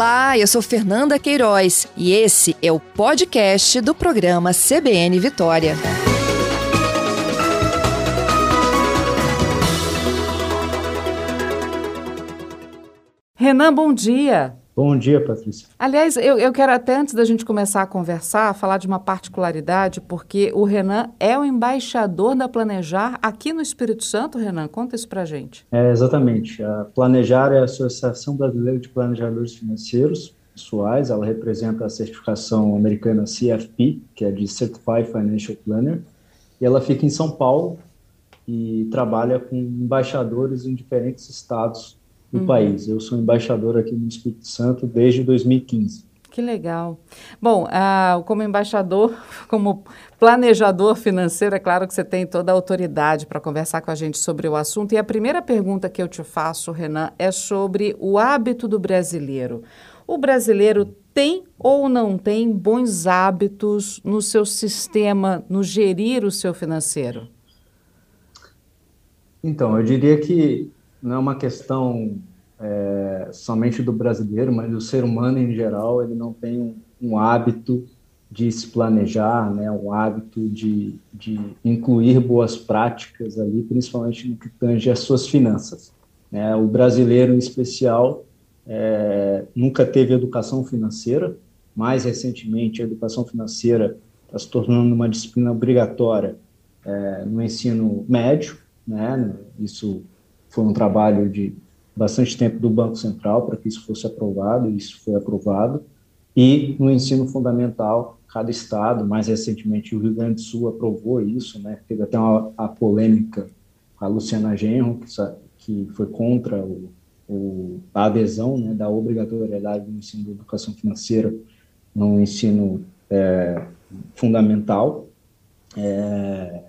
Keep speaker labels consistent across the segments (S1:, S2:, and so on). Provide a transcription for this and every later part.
S1: Olá, eu sou Fernanda Queiroz e esse é o podcast do programa CBN Vitória.
S2: Renan, bom dia.
S3: Bom dia, Patrícia.
S2: Aliás, eu, eu quero até antes da gente começar a conversar, falar de uma particularidade, porque o Renan é o embaixador da Planejar aqui no Espírito Santo. Renan, conta isso pra gente.
S3: É, exatamente. A Planejar é a Associação Brasileira de Planejadores Financeiros Pessoais. Ela representa a certificação americana CFP, que é de Certified Financial Planner. E ela fica em São Paulo e trabalha com embaixadores em diferentes estados do uhum. país. Eu sou embaixador aqui no Espírito Santo desde 2015.
S2: Que legal. Bom, ah, como embaixador, como planejador financeiro, é claro que você tem toda a autoridade para conversar com a gente sobre o assunto. E a primeira pergunta que eu te faço, Renan, é sobre o hábito do brasileiro. O brasileiro tem ou não tem bons hábitos no seu sistema, no gerir o seu financeiro?
S3: Então, eu diria que não é uma questão é, somente do brasileiro, mas do ser humano em geral, ele não tem um, um hábito de se planejar, né, um hábito de, de incluir boas práticas ali, principalmente no que tange as suas finanças. Né? O brasileiro, em especial, é, nunca teve educação financeira, mais recentemente a educação financeira está se tornando uma disciplina obrigatória é, no ensino médio, né? isso foi um trabalho de bastante tempo do Banco Central para que isso fosse aprovado, e isso foi aprovado. E no ensino fundamental, cada estado, mais recentemente o Rio Grande do Sul aprovou isso, né? Teve até uma, a polêmica a Luciana Genro, que, que foi contra o, o, a adesão né, da obrigatoriedade do ensino de educação financeira no ensino é, fundamental. É,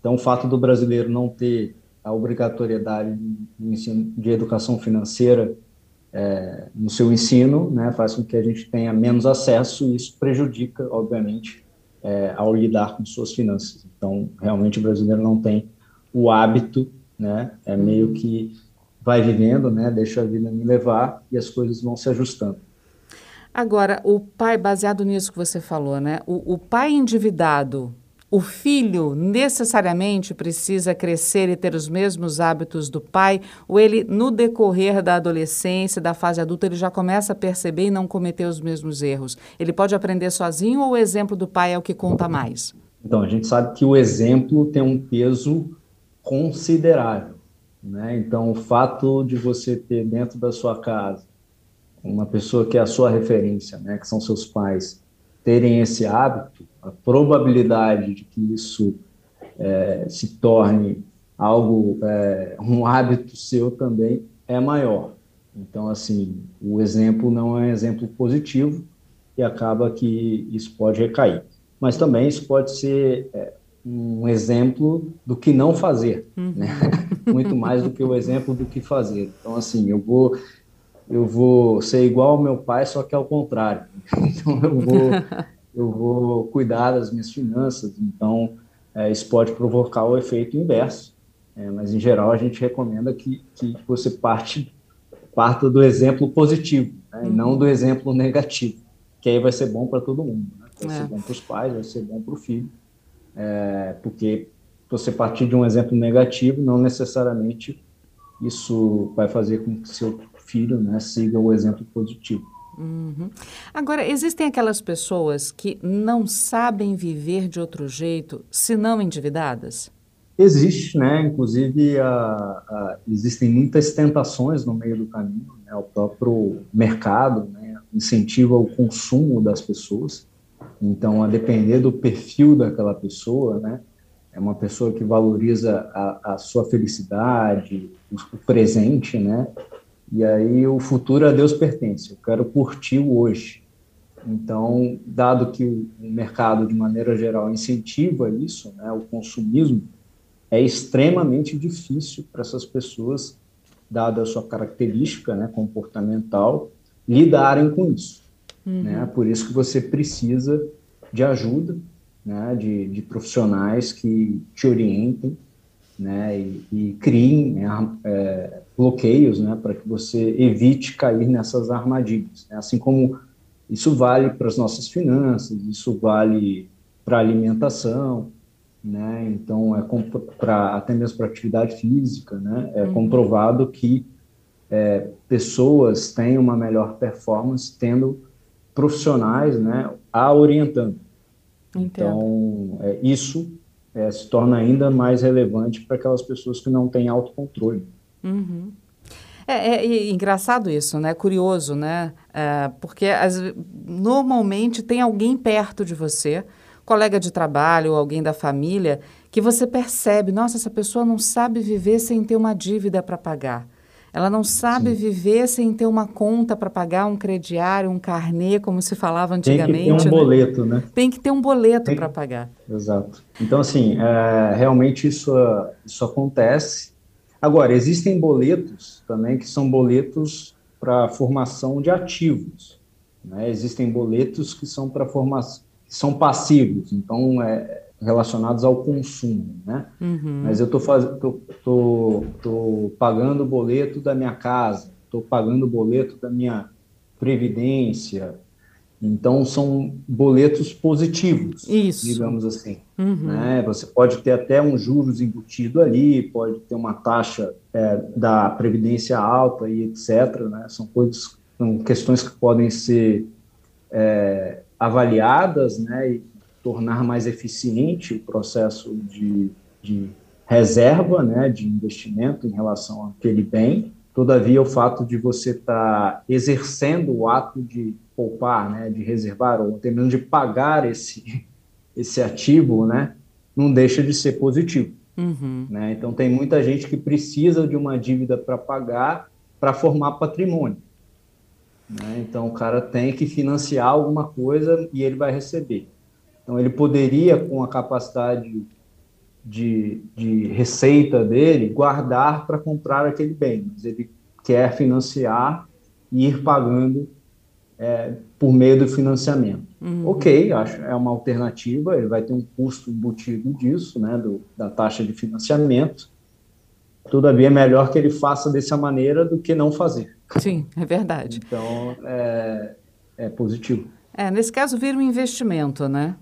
S3: então, o fato do brasileiro não ter a obrigatoriedade do ensino de educação financeira é, no seu ensino, né, faz com que a gente tenha menos acesso e isso prejudica, obviamente, é, ao lidar com suas finanças. Então, realmente o brasileiro não tem o hábito, né, é meio que vai vivendo, né, deixa a vida me levar e as coisas vão se ajustando.
S2: Agora, o pai, baseado nisso que você falou, né, o, o pai endividado, o filho necessariamente precisa crescer e ter os mesmos hábitos do pai, ou ele, no decorrer da adolescência, da fase adulta, ele já começa a perceber e não cometer os mesmos erros? Ele pode aprender sozinho ou o exemplo do pai é o que conta mais?
S3: Então, a gente sabe que o exemplo tem um peso considerável. Né? Então, o fato de você ter dentro da sua casa uma pessoa que é a sua referência, né? que são seus pais, terem esse hábito, a probabilidade de que isso é, se torne algo, é, um hábito seu também é maior. Então, assim, o exemplo não é um exemplo positivo e acaba que isso pode recair. Mas também isso pode ser é, um exemplo do que não fazer, uhum. né? Muito mais do que o exemplo do que fazer. Então, assim, eu vou eu vou ser igual ao meu pai, só que ao contrário. Então eu vou, eu vou cuidar das minhas finanças. Então é, isso pode provocar o efeito inverso. É, mas em geral a gente recomenda que, que você parte, parta do exemplo positivo, né, uhum. e não do exemplo negativo, que aí vai ser bom para todo mundo. Né? Vai é. ser bom para os pais, vai ser bom para o filho, é, porque você partir de um exemplo negativo, não necessariamente isso vai fazer com que seu filho né, siga o exemplo positivo.
S2: Uhum. Agora, existem aquelas pessoas que não sabem viver de outro jeito, se não endividadas?
S3: Existe, né? Inclusive, a, a, existem muitas tentações no meio do caminho. Né? O próprio mercado né? incentiva o consumo das pessoas. Então, a depender do perfil daquela pessoa, né? É uma pessoa que valoriza a, a sua felicidade, o presente, né? E aí o futuro a Deus pertence. Eu quero curtir o hoje. Então, dado que o mercado de maneira geral incentiva isso, né, o consumismo, é extremamente difícil para essas pessoas, dada a sua característica, né, comportamental, lidarem com isso. Uhum. Né? Por isso que você precisa de ajuda, né, de, de profissionais que te orientem né, e, e criem é, bloqueios né, para que você evite cair nessas armadilhas. Né? Assim como isso vale para as nossas finanças, isso vale para a alimentação, né? então é para até mesmo para atividade física, né? é uhum. comprovado que é, pessoas têm uma melhor performance tendo profissionais né, a orientando. Entendo. Então, é, isso é, se torna ainda mais relevante para aquelas pessoas que não têm autocontrole.
S2: Uhum. É, é, é, engraçado isso, né? Curioso, né? É, porque as, normalmente tem alguém perto de você, colega de trabalho ou alguém da família, que você percebe, nossa, essa pessoa não sabe viver sem ter uma dívida para pagar. Ela não sabe Sim. viver sem ter uma conta para pagar, um crediário, um carnê, como se falava antigamente.
S3: Tem que ter um né? boleto, né?
S2: Tem que ter um boleto para pagar.
S3: Exato. Então, assim, é, realmente isso, isso acontece. Agora, existem boletos também que são boletos para formação de ativos. Né? Existem boletos que são para formação, são passivos. Então, é, relacionados ao consumo, né? Uhum. Mas eu estou tô, tô, tô pagando o boleto da minha casa, estou pagando o boleto da minha previdência. Então são boletos positivos,
S2: Isso.
S3: digamos assim. Uhum. Né? Você pode ter até um juros embutido ali, pode ter uma taxa é, da previdência alta e etc. Né? São coisas, são questões que podem ser é, avaliadas, né? E tornar mais eficiente o processo de, de reserva, né, de investimento em relação àquele bem. Todavia, o fato de você estar tá exercendo o ato de poupar, né, de reservar, ou terminando de pagar esse, esse ativo, né, não deixa de ser positivo. Uhum. Né? Então, tem muita gente que precisa de uma dívida para pagar para formar patrimônio. Né? Então, o cara tem que financiar alguma coisa e ele vai receber. Então, ele poderia, com a capacidade de, de receita dele, guardar para comprar aquele bem, mas ele quer financiar e ir pagando é, por meio do financiamento. Uhum. Ok, acho é uma alternativa, ele vai ter um custo embutido disso, né, do, da taxa de financiamento. Todavia, é melhor que ele faça dessa maneira do que não fazer.
S2: Sim, é verdade.
S3: Então, é, é positivo.
S2: É, nesse caso, vira um investimento, né?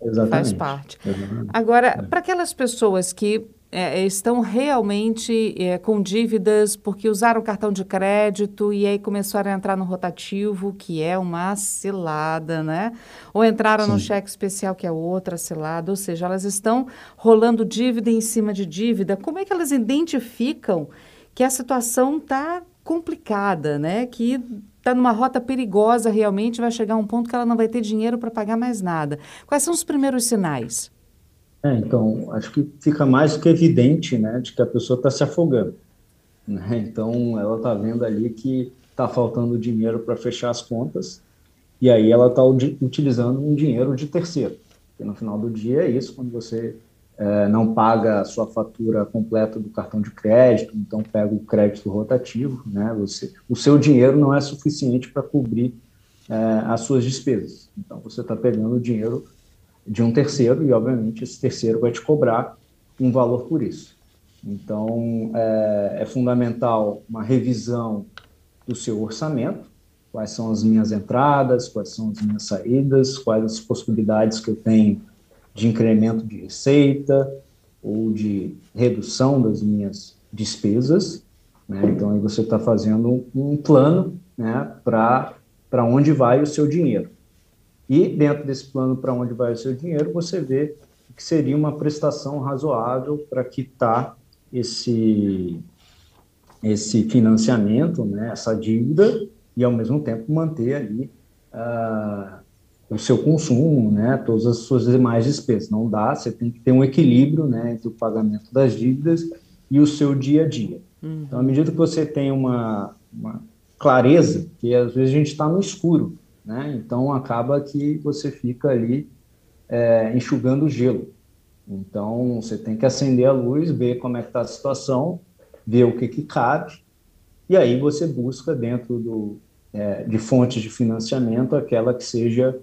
S3: Exatamente.
S2: Faz parte. Exatamente. Agora, é. para aquelas pessoas que é, estão realmente é, com dívidas porque usaram cartão de crédito e aí começaram a entrar no rotativo, que é uma cilada, né? Ou entraram Sim. no cheque especial, que é outra cilada, ou seja, elas estão rolando dívida em cima de dívida. Como é que elas identificam que a situação está complicada, né? Que está numa rota perigosa realmente, vai chegar a um ponto que ela não vai ter dinheiro para pagar mais nada. Quais são os primeiros sinais?
S3: É, então, acho que fica mais do que evidente, né, de que a pessoa está se afogando. Né? Então, ela está vendo ali que está faltando dinheiro para fechar as contas, e aí ela está utilizando um dinheiro de terceiro. Porque no final do dia é isso, quando você é, não paga a sua fatura completa do cartão de crédito, então pega o crédito rotativo, né? Você, o seu dinheiro não é suficiente para cobrir é, as suas despesas. Então você está pegando o dinheiro de um terceiro e, obviamente, esse terceiro vai te cobrar um valor por isso. Então é, é fundamental uma revisão do seu orçamento, quais são as minhas entradas, quais são as minhas saídas, quais as possibilidades que eu tenho de incremento de receita ou de redução das minhas despesas. Né? Então, aí você está fazendo um plano né, para onde vai o seu dinheiro. E dentro desse plano para onde vai o seu dinheiro, você vê que seria uma prestação razoável para quitar esse, esse financiamento, né, essa dívida, e ao mesmo tempo manter ali uh, o seu consumo, né, todas as suas demais despesas. Não dá, você tem que ter um equilíbrio né, entre o pagamento das dívidas e o seu dia a dia. Uhum. Então, à medida que você tem uma, uma clareza, que às vezes a gente está no escuro, né, então acaba que você fica ali é, enxugando gelo. Então, você tem que acender a luz, ver como é que está a situação, ver o que, que cabe, e aí você busca dentro do, é, de fontes de financiamento aquela que seja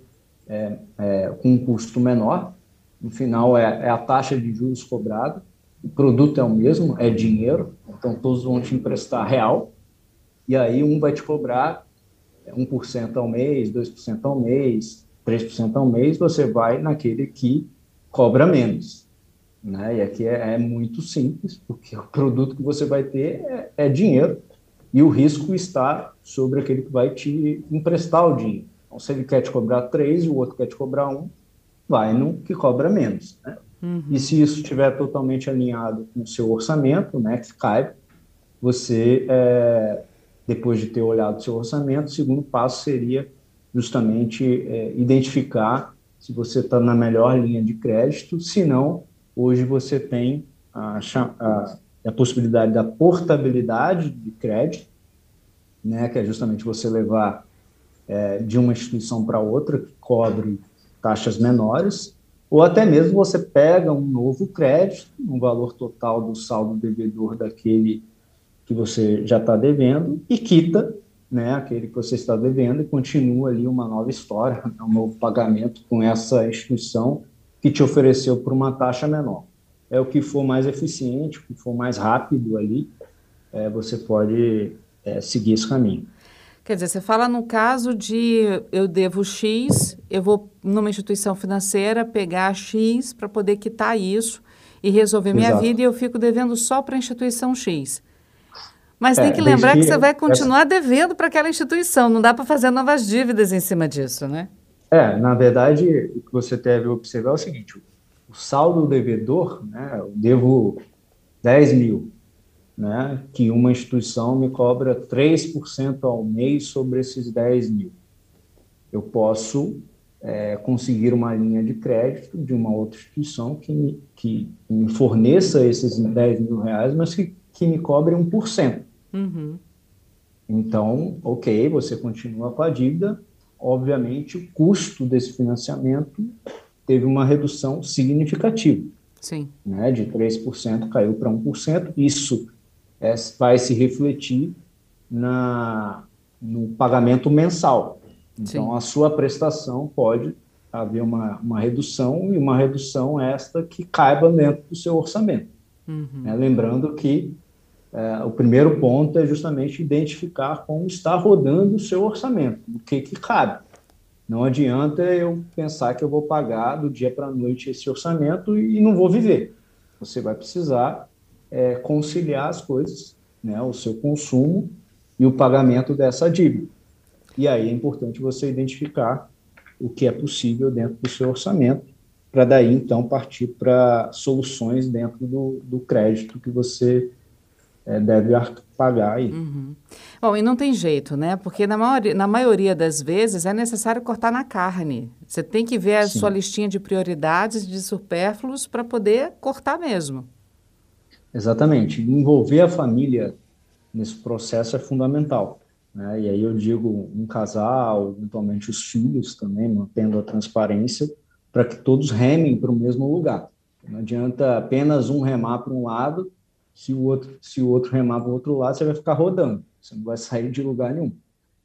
S3: é, é, com um custo menor, no final é, é, a taxa de juros cobrada, o produto é o mesmo, é dinheiro, então todos vão te emprestar real, e aí um vai te cobrar 1% ao mês, 2% ao mês, 3% ao mês, você vai naquele que cobra menos. Né? E aqui é, é, muito simples, porque o produto que você vai ter é, é, dinheiro e o risco está sobre aquele que vai te emprestar o dinheiro. Então, se ele quer te cobrar 3 e o outro quer te cobrar 1, vai no que cobra menos. Né? Uhum. E se isso estiver totalmente alinhado com o seu orçamento, né, que cai, você, é, depois de ter olhado o seu orçamento, o segundo passo seria justamente é, identificar se você está na melhor linha de crédito, se não, hoje você tem a, a, a, possibilidade da portabilidade de crédito, né, que é justamente você levar é, de uma instituição para outra, que cobre taxas menores, ou até mesmo você pega um novo crédito, um valor total do saldo devedor daquele que você já está devendo, e quita né, aquele que você está devendo e continua ali uma nova história, um novo pagamento com essa instituição que te ofereceu por uma taxa menor. É o que for mais eficiente, o que for mais rápido ali, é, você pode é, seguir esse caminho.
S2: Quer dizer, você fala no caso de eu devo X, eu vou numa instituição financeira pegar X para poder quitar isso e resolver minha Exato. vida e eu fico devendo só para a instituição X. Mas é, tem que lembrar que você vai continuar essa... devendo para aquela instituição, não dá para fazer novas dívidas em cima disso, né?
S3: É, na verdade, o que você deve observar é o seguinte: o saldo devedor, né, eu devo 10 mil, né, que uma instituição me cobra 3% ao mês sobre esses 10 mil. Eu posso é, conseguir uma linha de crédito de uma outra instituição que me, que me forneça esses 10 mil reais, mas que, que me cobre 1%. Uhum. Então, ok, você continua com a dívida. Obviamente, o custo desse financiamento teve uma redução significativa.
S2: Sim.
S3: Né, de 3% caiu para 1%. Isso é, vai se refletir na, no pagamento mensal. Então, Sim. a sua prestação pode haver uma, uma redução e uma redução esta que caiba dentro do seu orçamento. Uhum. Né, lembrando que é, o primeiro ponto é justamente identificar como está rodando o seu orçamento, o que, que cabe. Não adianta eu pensar que eu vou pagar do dia para a noite esse orçamento e não vou viver. Você vai precisar é, conciliar as coisas, né, o seu consumo e o pagamento dessa dívida. E aí é importante você identificar o que é possível dentro do seu orçamento, para daí então partir para soluções dentro do, do crédito que você é, deve pagar aí.
S2: Uhum. Bom, e não tem jeito, né? Porque na maioria, na maioria das vezes é necessário cortar na carne. Você tem que ver a Sim. sua listinha de prioridades de supérfluos para poder cortar mesmo.
S3: Exatamente. Envolver a família nesse processo é fundamental. Né? E aí eu digo um casal, eventualmente os filhos também, mantendo a transparência, para que todos remem para o mesmo lugar. Não adianta apenas um remar para um lado se o outro, se o outro remar para o outro lado, você vai ficar rodando, você não vai sair de lugar nenhum.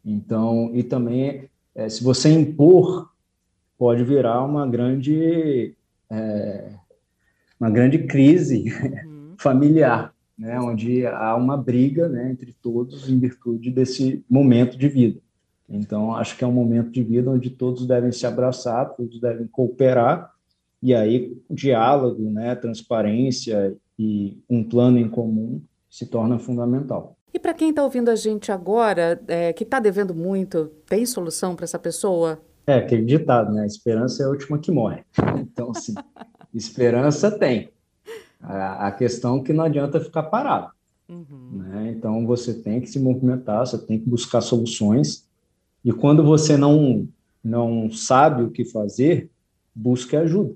S3: Então, e também, é, se você impor, pode virar uma grande, é, uma grande crise uhum. Familiar, né, onde há uma briga né, entre todos em virtude desse momento de vida. Então, acho que é um momento de vida onde todos devem se abraçar, todos devem cooperar, e aí diálogo, né, transparência e um plano em comum se torna fundamental.
S2: E para quem está ouvindo a gente agora, é, que está devendo muito, tem solução para essa pessoa?
S3: É, aquele ditado, né? Esperança é a última que morre. Então, assim, esperança tem. A, a, questão é que não adianta ficar parado. Uhum. Né? Então, você tem que se movimentar, você tem que buscar soluções. E quando você não, não sabe o que fazer, busque ajuda.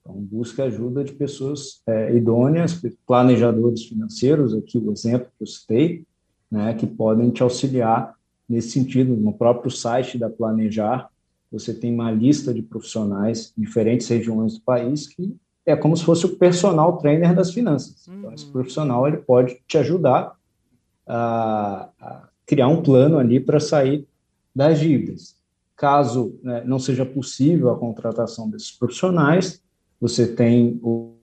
S3: Então, busca ajuda de pessoas é, idôneas, planejadores financeiros, aqui o exemplo que eu citei, né, que podem te auxiliar nesse sentido. No próprio site da Planejar, você tem uma lista de profissionais em diferentes regiões do país que é como se fosse o personal trainer das finanças. Então, esse uhum. profissional ele pode te ajudar a, a criar um plano ali para sair das dívidas. Caso né, não seja possível a contratação desses profissionais, você tem o,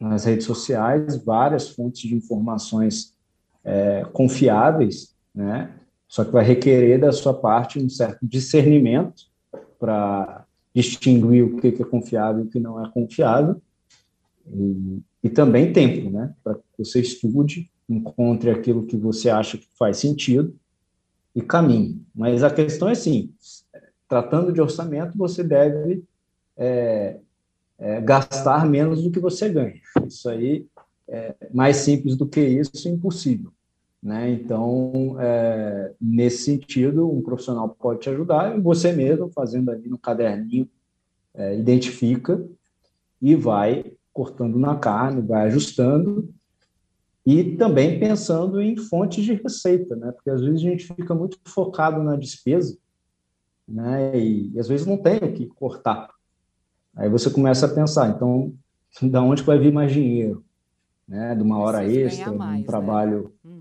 S3: nas redes sociais várias fontes de informações é, confiáveis, né? Só que vai requerer da sua parte um certo discernimento para distinguir o que é confiável e o que não é confiável. E, e também tempo, né? Para que você estude, encontre aquilo que você acha que faz sentido e caminhe. Mas a questão é assim: tratando de orçamento, você deve é, é, gastar menos do que você ganha. Isso aí é mais simples do que isso, impossível. Né? Então, é, nesse sentido, um profissional pode te ajudar, e você mesmo, fazendo ali no caderninho, é, identifica e vai cortando na carne, vai ajustando, e também pensando em fontes de receita, né? porque às vezes a gente fica muito focado na despesa, né? e, e às vezes não tem o que cortar. Aí você começa a pensar, então, da onde vai vir mais dinheiro? Né? De uma hora extra, mais, um né? trabalho... Né?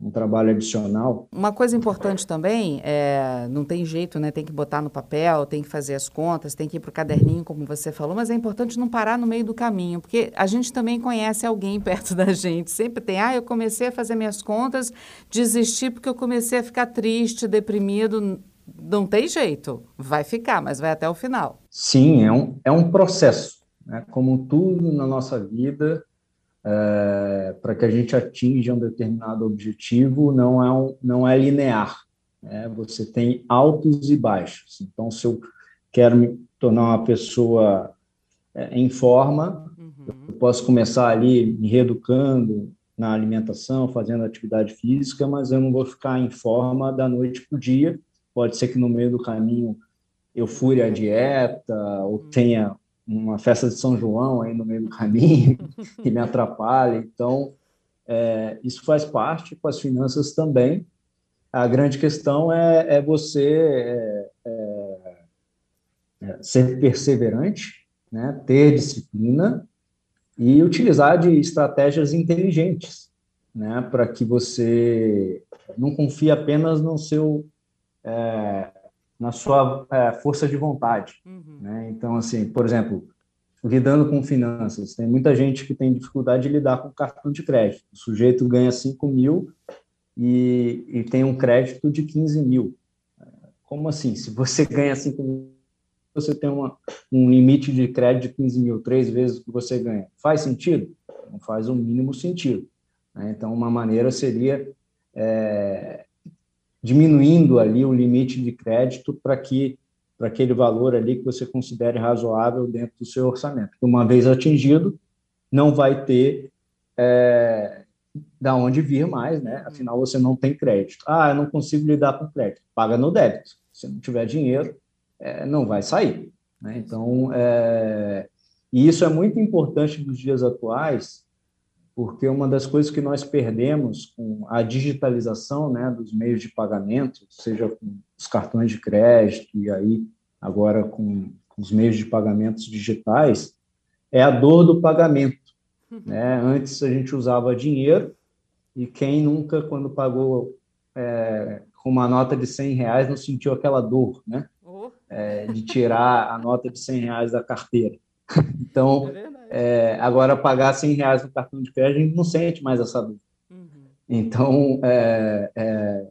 S3: Um trabalho adicional.
S2: Uma coisa importante também, é, não tem jeito, né? Tem que botar no papel, tem que fazer as contas, tem que ir para o caderninho, como você falou, mas é importante não parar no meio do caminho, porque a gente também conhece alguém perto da gente. Sempre tem, ah, eu comecei a fazer minhas contas, desisti porque eu comecei a ficar triste, deprimido. Não tem jeito, vai ficar, mas vai até o final.
S3: Sim, é um, é um processo. Né? Como tudo na nossa vida, é, para que a gente atinja um determinado objetivo não é, um, não é linear. Né? Você tem altos e baixos. Então, se eu quero me tornar uma pessoa é, em forma, uhum. eu posso começar ali me reeducando na alimentação, fazendo atividade física, mas eu não vou ficar em forma da noite para o dia. Pode ser que no meio do caminho eu fure a dieta ou tenha uma festa de São João aí no meio do caminho que me atrapalha. Então, é, isso faz parte com as finanças também. A grande questão é, é você é, é, é ser perseverante, né, ter disciplina e utilizar de estratégias inteligentes, né, para que você não confie apenas no seu é, na sua é, força de vontade. Uhum. Né? Então, assim, por exemplo, lidando com finanças, tem muita gente que tem dificuldade de lidar com cartão de crédito. O sujeito ganha 5 mil e, e tem um crédito de 15 mil. Como assim? Se você ganha 5 mil, você tem uma, um limite de crédito de 15 mil, três vezes o que você ganha. Faz sentido? Não faz o mínimo sentido. Né? Então, uma maneira seria é, diminuindo ali o limite de crédito para que para aquele valor ali que você considere razoável dentro do seu orçamento. Uma vez atingido, não vai ter é, da onde vir mais, né? Afinal, você não tem crédito. Ah, eu não consigo lidar com crédito. Paga no débito. Se não tiver dinheiro, é, não vai sair. Né? Então, é, e isso é muito importante nos dias atuais, porque uma das coisas que nós perdemos com a digitalização né, dos meios de pagamento, seja com os cartões de crédito e aí agora com os meios de pagamentos digitais, é a dor do pagamento. Uhum. Né? Antes a gente usava dinheiro e quem nunca, quando pagou é, com uma nota de 100 reais, não sentiu aquela dor, né? Oh. É, de tirar a nota de 100 reais da carteira. Então, é é, agora, pagar 100 reais no cartão de crédito, a gente não sente mais essa dor. Uhum. Então, é, é,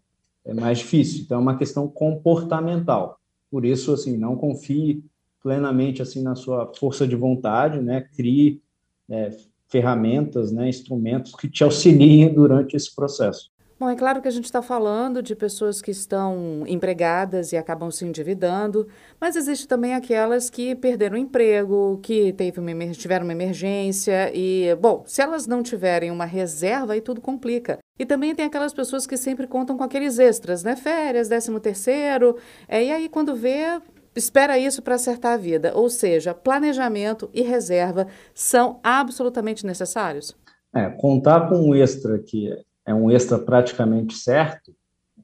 S3: é, mais difícil. Então, é uma questão comportamental. Por isso, assim, não confie plenamente assim na sua força de vontade, né? Crie é, ferramentas, né, instrumentos que te auxiliem durante esse processo.
S2: Bom, é claro que a gente está falando de pessoas que estão empregadas e acabam se endividando, mas existe também aquelas que perderam o emprego, que teve uma, tiveram uma emergência e, bom, se elas não tiverem uma reserva, aí tudo complica. E também tem aquelas pessoas que sempre contam com aqueles extras, né? Férias, décimo terceiro, é, e aí quando vê, espera isso para acertar a vida. Ou seja, planejamento e reserva são absolutamente necessários.
S3: É, contar com um extra que é um extra praticamente certo,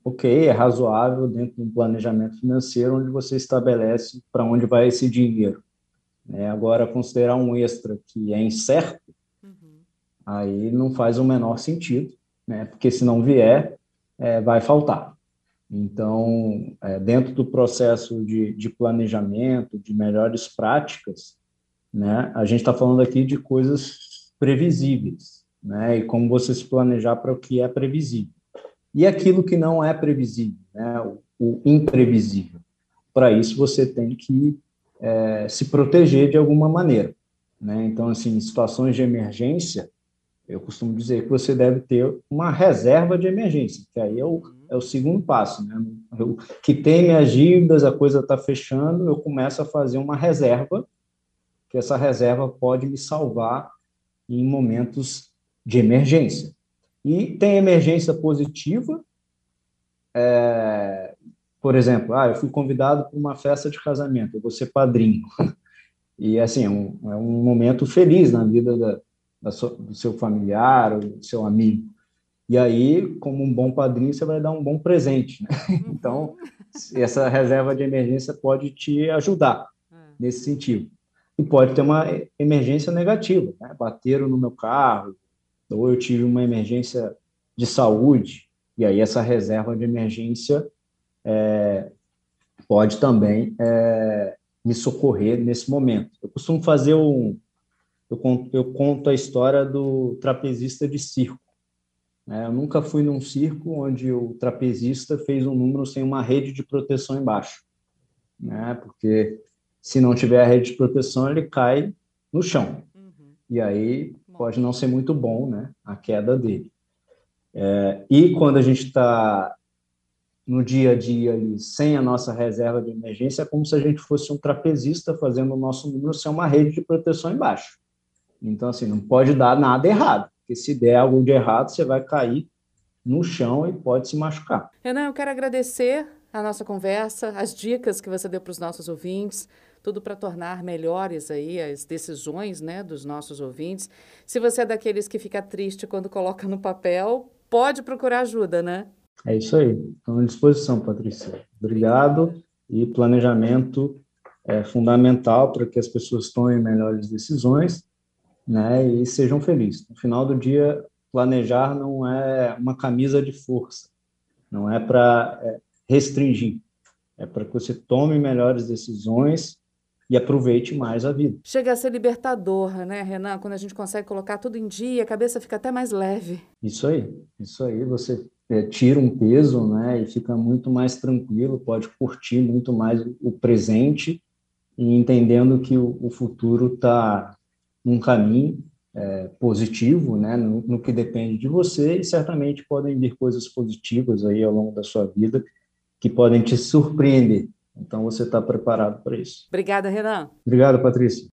S3: ok, é razoável dentro de um planejamento financeiro onde você estabelece para onde vai esse dinheiro. É, agora, considerar um extra que é incerto, uhum. aí não faz o menor sentido, né? porque se não vier, é, vai faltar. Então, é, dentro do processo de, de planejamento, de melhores práticas, né, a gente está falando aqui de coisas previsíveis, né? E como você se planejar para o que é previsível. E aquilo que não é previsível, né? O, o imprevisível. Para isso, você tem que é, se proteger de alguma maneira. Né? Então, assim, em situações de emergência, eu costumo dizer que você deve ter uma reserva de emergência, que aí é o, é o segundo passo. Né? Eu, que tem minhas dívidas, a coisa está fechando, eu começo a fazer uma reserva, que essa reserva pode me salvar em momentos de emergência. E tem emergência positiva, é, por exemplo, ah, eu fui convidado para uma festa de casamento, eu vou ser padrinho. E, assim, é um, é um momento feliz na vida da, da so, do seu familiar ou do seu amigo. E aí, como um bom padrinho, você vai dar um bom presente. Né? Então, essa reserva de emergência pode te ajudar é. nesse sentido. E pode ter uma emergência negativa. Né? Bateram no meu carro, ou eu tive uma emergência de saúde, e aí essa reserva de emergência é, pode também é, me socorrer nesse momento. Eu costumo fazer um. Eu conto, eu conto a história do trapezista de circo. Né? Eu nunca fui num circo onde o trapezista fez um número sem uma rede de proteção embaixo. Né? Porque se não tiver a rede de proteção, ele cai no chão. Uhum. E aí pode não ser muito bom né? a queda dele. É, e quando a gente está no dia a dia ali, sem a nossa reserva de emergência, é como se a gente fosse um trapezista fazendo o nosso número sem uma rede de proteção embaixo. Então, assim, não pode dar nada errado, porque se der algo de errado, você vai cair no chão e pode se machucar.
S2: Renan, eu quero agradecer a nossa conversa, as dicas que você deu para os nossos ouvintes, tudo para tornar melhores aí as decisões né, dos nossos ouvintes. Se você é daqueles que fica triste quando coloca no papel, pode procurar ajuda, né?
S3: É isso aí. Estou à disposição, Patrícia. Obrigado. E planejamento é fundamental para que as pessoas tomem melhores decisões né, e sejam felizes. No final do dia, planejar não é uma camisa de força, não é para é, restringir, é para que você tome melhores decisões e aproveite mais a vida.
S2: Chega a ser libertador, né, Renan? Quando a gente consegue colocar tudo em dia, a cabeça fica até mais leve.
S3: Isso aí, isso aí. Você é, tira um peso, né, e fica muito mais tranquilo, pode curtir muito mais o presente e entendendo que o, o futuro está num caminho é, positivo, né, no, no, que depende de você e certamente podem vir coisas positivas aí ao longo da sua vida que podem te surpreender. Então você está preparado para isso.
S2: Obrigada, Renan.
S3: Obrigado, Patrícia.